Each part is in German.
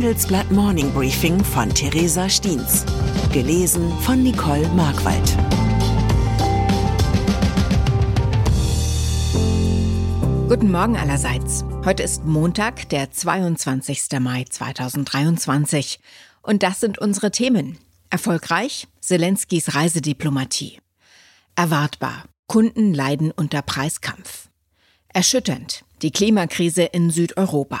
Handelsblatt Morning Briefing von Theresa Stiens. Gelesen von Nicole Markwald. Guten Morgen allerseits. Heute ist Montag, der 22. Mai 2023. Und das sind unsere Themen. Erfolgreich Zelenskys Reisediplomatie. Erwartbar. Kunden leiden unter Preiskampf. Erschütternd. Die Klimakrise in Südeuropa.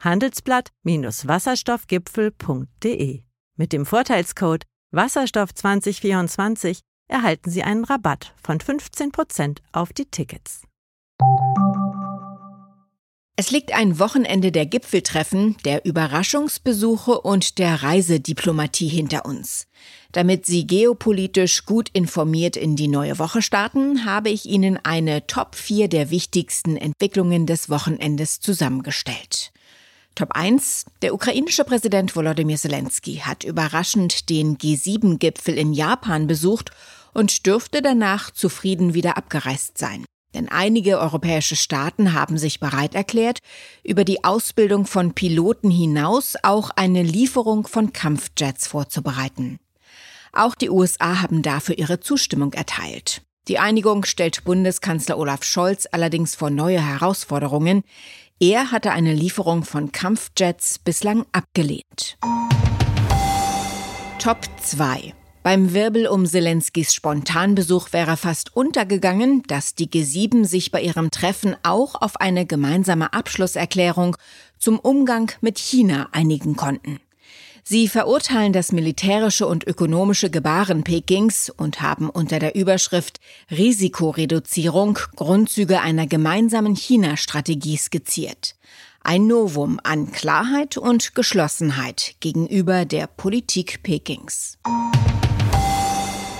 handelsblatt-wasserstoffgipfel.de. Mit dem Vorteilscode Wasserstoff 2024 erhalten Sie einen Rabatt von 15% auf die Tickets. Es liegt ein Wochenende der Gipfeltreffen, der Überraschungsbesuche und der Reisediplomatie hinter uns. Damit Sie geopolitisch gut informiert in die neue Woche starten, habe ich Ihnen eine Top 4 der wichtigsten Entwicklungen des Wochenendes zusammengestellt. Top 1. Der ukrainische Präsident Volodymyr Zelensky hat überraschend den G7-Gipfel in Japan besucht und dürfte danach zufrieden wieder abgereist sein. Denn einige europäische Staaten haben sich bereit erklärt, über die Ausbildung von Piloten hinaus auch eine Lieferung von Kampfjets vorzubereiten. Auch die USA haben dafür ihre Zustimmung erteilt. Die Einigung stellt Bundeskanzler Olaf Scholz allerdings vor neue Herausforderungen. Er hatte eine Lieferung von Kampfjets bislang abgelehnt. Top 2 beim Wirbel um Zelenskys Spontanbesuch wäre fast untergegangen, dass die G7 sich bei ihrem Treffen auch auf eine gemeinsame Abschlusserklärung zum Umgang mit China einigen konnten. Sie verurteilen das militärische und ökonomische Gebaren Pekings und haben unter der Überschrift Risikoreduzierung Grundzüge einer gemeinsamen China-Strategie skizziert. Ein Novum an Klarheit und Geschlossenheit gegenüber der Politik Pekings.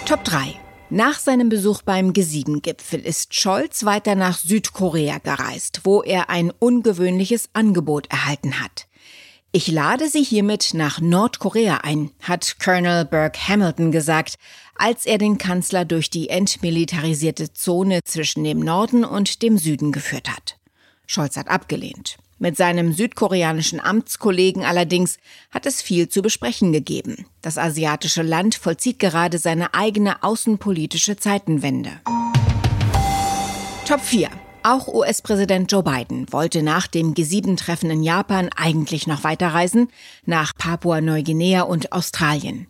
Top 3. Nach seinem Besuch beim G7-Gipfel ist Scholz weiter nach Südkorea gereist, wo er ein ungewöhnliches Angebot erhalten hat. Ich lade Sie hiermit nach Nordkorea ein, hat Colonel Burke Hamilton gesagt, als er den Kanzler durch die entmilitarisierte Zone zwischen dem Norden und dem Süden geführt hat. Scholz hat abgelehnt. Mit seinem südkoreanischen Amtskollegen allerdings hat es viel zu besprechen gegeben. Das asiatische Land vollzieht gerade seine eigene außenpolitische Zeitenwende. Top 4. Auch US-Präsident Joe Biden wollte nach dem G7-Treffen in Japan eigentlich noch weiterreisen, nach Papua-Neuguinea und Australien.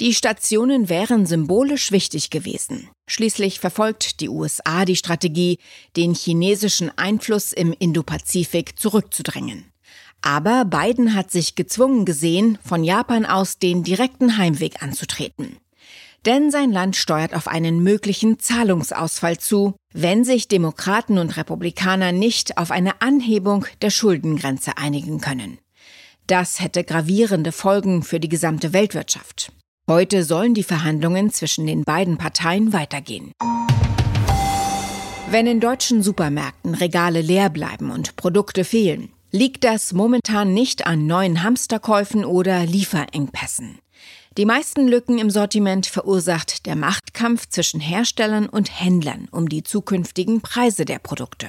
Die Stationen wären symbolisch wichtig gewesen. Schließlich verfolgt die USA die Strategie, den chinesischen Einfluss im Indopazifik zurückzudrängen. Aber Biden hat sich gezwungen gesehen, von Japan aus den direkten Heimweg anzutreten. Denn sein Land steuert auf einen möglichen Zahlungsausfall zu, wenn sich Demokraten und Republikaner nicht auf eine Anhebung der Schuldengrenze einigen können. Das hätte gravierende Folgen für die gesamte Weltwirtschaft. Heute sollen die Verhandlungen zwischen den beiden Parteien weitergehen. Wenn in deutschen Supermärkten Regale leer bleiben und Produkte fehlen, liegt das momentan nicht an neuen Hamsterkäufen oder Lieferengpässen. Die meisten Lücken im Sortiment verursacht der Machtkampf zwischen Herstellern und Händlern um die zukünftigen Preise der Produkte.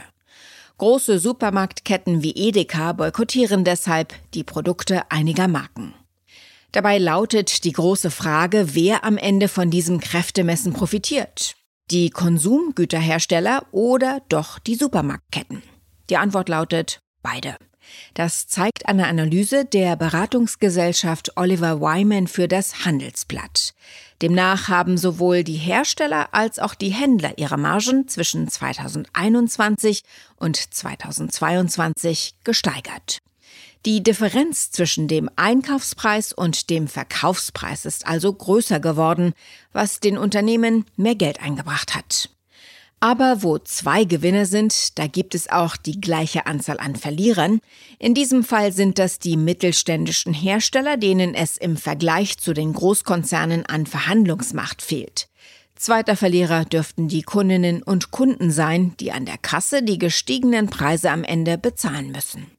Große Supermarktketten wie Edeka boykottieren deshalb die Produkte einiger Marken. Dabei lautet die große Frage, wer am Ende von diesem Kräftemessen profitiert. Die Konsumgüterhersteller oder doch die Supermarktketten? Die Antwort lautet beide. Das zeigt eine Analyse der Beratungsgesellschaft Oliver Wyman für das Handelsblatt. Demnach haben sowohl die Hersteller als auch die Händler ihre Margen zwischen 2021 und 2022 gesteigert. Die Differenz zwischen dem Einkaufspreis und dem Verkaufspreis ist also größer geworden, was den Unternehmen mehr Geld eingebracht hat. Aber wo zwei Gewinner sind, da gibt es auch die gleiche Anzahl an Verlierern. In diesem Fall sind das die mittelständischen Hersteller, denen es im Vergleich zu den Großkonzernen an Verhandlungsmacht fehlt. Zweiter Verlierer dürften die Kundinnen und Kunden sein, die an der Kasse die gestiegenen Preise am Ende bezahlen müssen.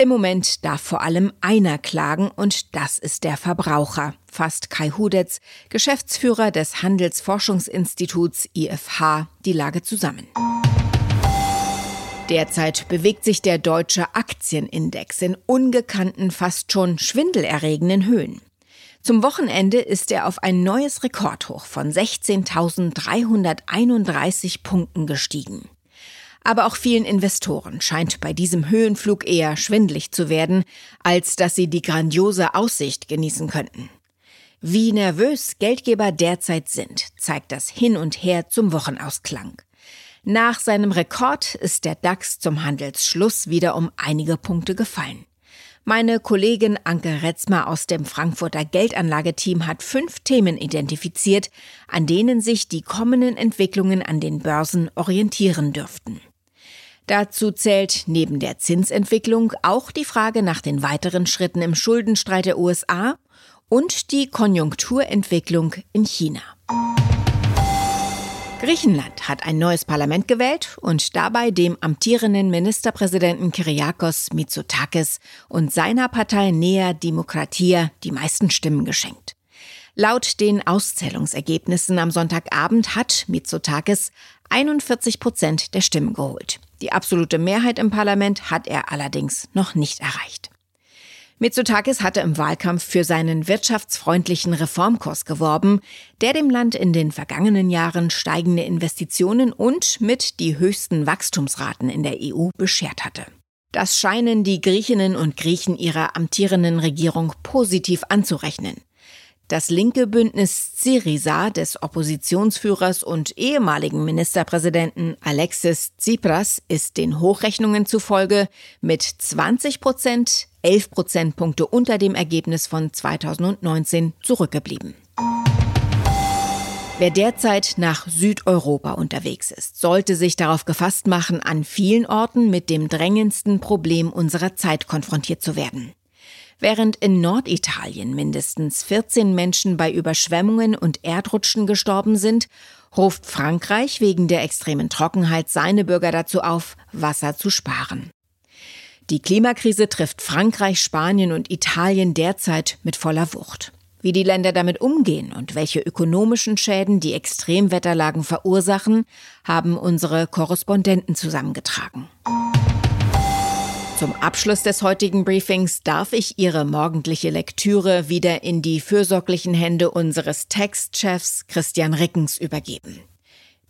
Im Moment darf vor allem einer klagen und das ist der Verbraucher, fasst Kai Hudetz, Geschäftsführer des Handelsforschungsinstituts IFH, die Lage zusammen. Derzeit bewegt sich der deutsche Aktienindex in ungekannten, fast schon schwindelerregenden Höhen. Zum Wochenende ist er auf ein neues Rekordhoch von 16.331 Punkten gestiegen. Aber auch vielen Investoren scheint bei diesem Höhenflug eher schwindlig zu werden, als dass sie die grandiose Aussicht genießen könnten. Wie nervös Geldgeber derzeit sind, zeigt das Hin und Her zum Wochenausklang. Nach seinem Rekord ist der DAX zum Handelsschluss wieder um einige Punkte gefallen. Meine Kollegin Anke Retzmer aus dem Frankfurter Geldanlageteam hat fünf Themen identifiziert, an denen sich die kommenden Entwicklungen an den Börsen orientieren dürften. Dazu zählt neben der Zinsentwicklung auch die Frage nach den weiteren Schritten im Schuldenstreit der USA und die Konjunkturentwicklung in China. Griechenland hat ein neues Parlament gewählt und dabei dem amtierenden Ministerpräsidenten Kyriakos Mitsotakis und seiner Partei Nea Demokratia die meisten Stimmen geschenkt. Laut den Auszählungsergebnissen am Sonntagabend hat Mitsotakis 41 Prozent der Stimmen geholt. Die absolute Mehrheit im Parlament hat er allerdings noch nicht erreicht. Mitsotakis hatte im Wahlkampf für seinen wirtschaftsfreundlichen Reformkurs geworben, der dem Land in den vergangenen Jahren steigende Investitionen und mit die höchsten Wachstumsraten in der EU beschert hatte. Das scheinen die Griechinnen und Griechen ihrer amtierenden Regierung positiv anzurechnen. Das linke Bündnis Syriza des Oppositionsführers und ehemaligen Ministerpräsidenten Alexis Tsipras ist den Hochrechnungen zufolge mit 20 Prozent, 11 Prozentpunkte unter dem Ergebnis von 2019 zurückgeblieben. Wer derzeit nach Südeuropa unterwegs ist, sollte sich darauf gefasst machen, an vielen Orten mit dem drängendsten Problem unserer Zeit konfrontiert zu werden. Während in Norditalien mindestens 14 Menschen bei Überschwemmungen und Erdrutschen gestorben sind, ruft Frankreich wegen der extremen Trockenheit seine Bürger dazu auf, Wasser zu sparen. Die Klimakrise trifft Frankreich, Spanien und Italien derzeit mit voller Wucht. Wie die Länder damit umgehen und welche ökonomischen Schäden die Extremwetterlagen verursachen, haben unsere Korrespondenten zusammengetragen. Zum Abschluss des heutigen Briefings darf ich Ihre morgendliche Lektüre wieder in die fürsorglichen Hände unseres Textchefs Christian Rickens übergeben.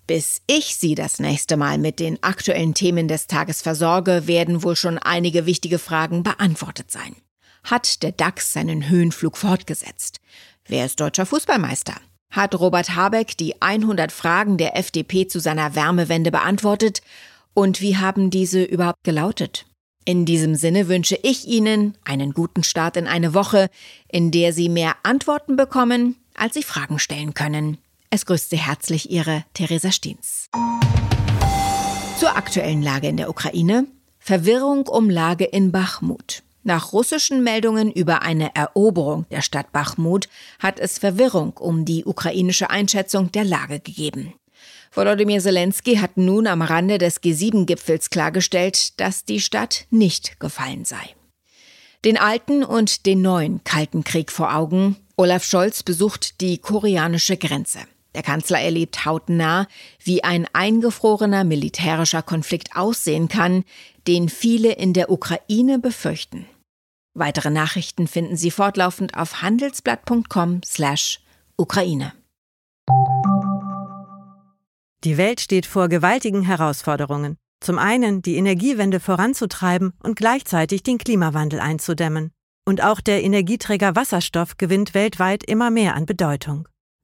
Bis ich Sie das nächste Mal mit den aktuellen Themen des Tages versorge, werden wohl schon einige wichtige Fragen beantwortet sein. Hat der DAX seinen Höhenflug fortgesetzt? Wer ist deutscher Fußballmeister? Hat Robert Habeck die 100 Fragen der FDP zu seiner Wärmewende beantwortet? Und wie haben diese überhaupt gelautet? In diesem Sinne wünsche ich Ihnen einen guten Start in eine Woche, in der Sie mehr Antworten bekommen, als Sie Fragen stellen können. Es grüßt Sie herzlich Ihre Theresa Stiens. Zur aktuellen Lage in der Ukraine. Verwirrung um Lage in Bachmut. Nach russischen Meldungen über eine Eroberung der Stadt Bachmut hat es Verwirrung um die ukrainische Einschätzung der Lage gegeben. Volodymyr Zelensky hat nun am Rande des G7-Gipfels klargestellt, dass die Stadt nicht gefallen sei. Den alten und den neuen Kalten Krieg vor Augen, Olaf Scholz besucht die koreanische Grenze. Der Kanzler erlebt hautnah, wie ein eingefrorener militärischer Konflikt aussehen kann, den viele in der Ukraine befürchten. Weitere Nachrichten finden Sie fortlaufend auf handelsblatt.com/Ukraine. Die Welt steht vor gewaltigen Herausforderungen. Zum einen die Energiewende voranzutreiben und gleichzeitig den Klimawandel einzudämmen. Und auch der Energieträger Wasserstoff gewinnt weltweit immer mehr an Bedeutung.